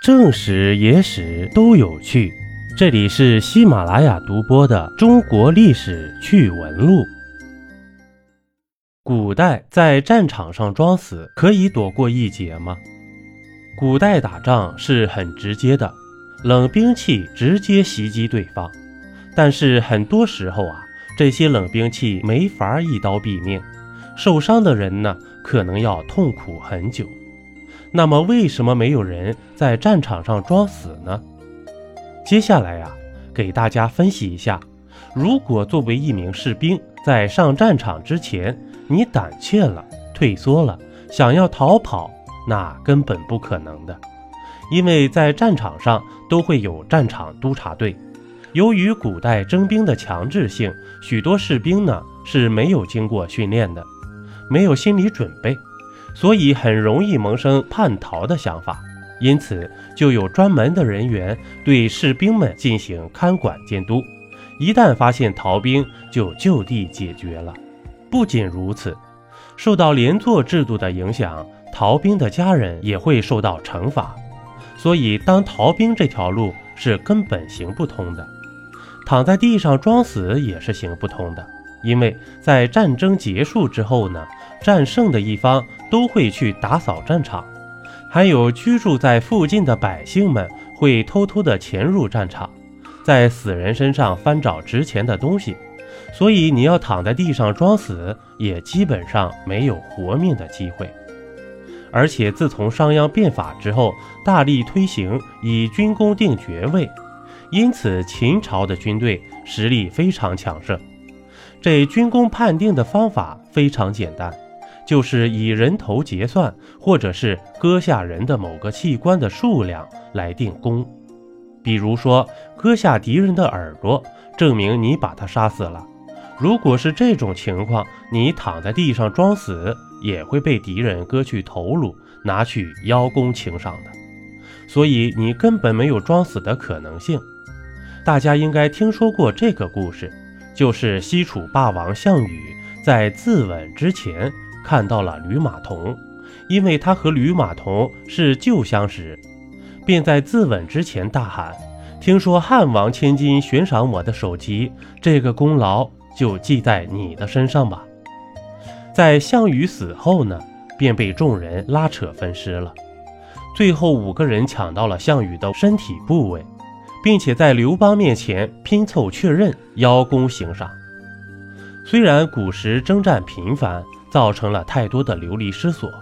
正史、野史都有趣，这里是喜马拉雅独播的《中国历史趣闻录》。古代在战场上装死可以躲过一劫吗？古代打仗是很直接的，冷兵器直接袭击对方，但是很多时候啊，这些冷兵器没法一刀毙命，受伤的人呢，可能要痛苦很久。那么，为什么没有人在战场上装死呢？接下来呀，给大家分析一下：如果作为一名士兵，在上战场之前，你胆怯了、退缩了，想要逃跑，那根本不可能的。因为在战场上都会有战场督察队。由于古代征兵的强制性，许多士兵呢是没有经过训练的，没有心理准备。所以很容易萌生叛逃的想法，因此就有专门的人员对士兵们进行看管监督。一旦发现逃兵，就就地解决了。不仅如此，受到连坐制度的影响，逃兵的家人也会受到惩罚。所以，当逃兵这条路是根本行不通的。躺在地上装死也是行不通的，因为在战争结束之后呢？战胜的一方都会去打扫战场，还有居住在附近的百姓们会偷偷的潜入战场，在死人身上翻找值钱的东西，所以你要躺在地上装死，也基本上没有活命的机会。而且自从商鞅变法之后，大力推行以军功定爵位，因此秦朝的军队实力非常强盛。这军功判定的方法非常简单。就是以人头结算，或者是割下人的某个器官的数量来定功。比如说，割下敌人的耳朵，证明你把他杀死了。如果是这种情况，你躺在地上装死，也会被敌人割去头颅，拿去邀功请赏的。所以你根本没有装死的可能性。大家应该听说过这个故事，就是西楚霸王项羽在自刎之前。看到了吕马童，因为他和吕马童是旧相识，便在自刎之前大喊：“听说汉王千金悬赏我的首级，这个功劳就记在你的身上吧。”在项羽死后呢，便被众人拉扯分尸了。最后五个人抢到了项羽的身体部位，并且在刘邦面前拼凑确认，邀功行赏。虽然古时征战频繁。造成了太多的流离失所，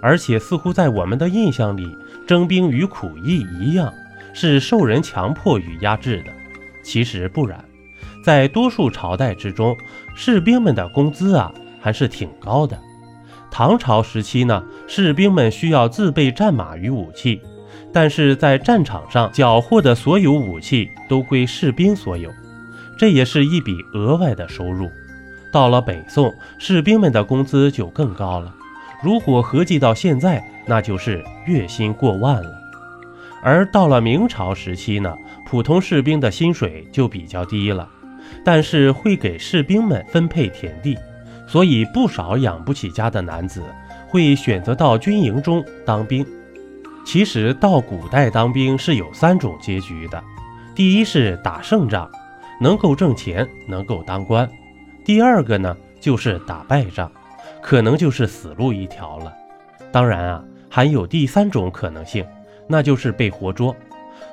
而且似乎在我们的印象里，征兵与苦役一样，是受人强迫与压制的。其实不然，在多数朝代之中，士兵们的工资啊还是挺高的。唐朝时期呢，士兵们需要自备战马与武器，但是在战场上缴获的所有武器都归士兵所有，这也是一笔额外的收入。到了北宋，士兵们的工资就更高了。如果合计到现在，那就是月薪过万了。而到了明朝时期呢，普通士兵的薪水就比较低了，但是会给士兵们分配田地，所以不少养不起家的男子会选择到军营中当兵。其实到古代当兵是有三种结局的：第一是打胜仗，能够挣钱，能够当官。第二个呢，就是打败仗，可能就是死路一条了。当然啊，还有第三种可能性，那就是被活捉，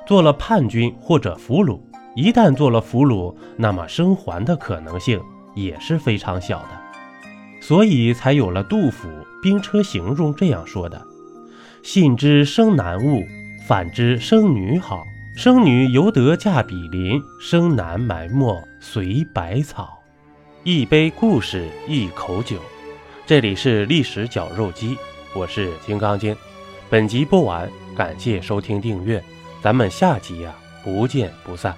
做了叛军或者俘虏。一旦做了俘虏，那么生还的可能性也是非常小的。所以才有了杜甫《兵车行》中这样说的：“信之生男物，反之生女好。生女犹得嫁比邻，生男埋没随百草。”一杯故事，一口酒。这里是历史绞肉机，我是金刚经。本集播完，感谢收听订阅，咱们下集呀，不见不散。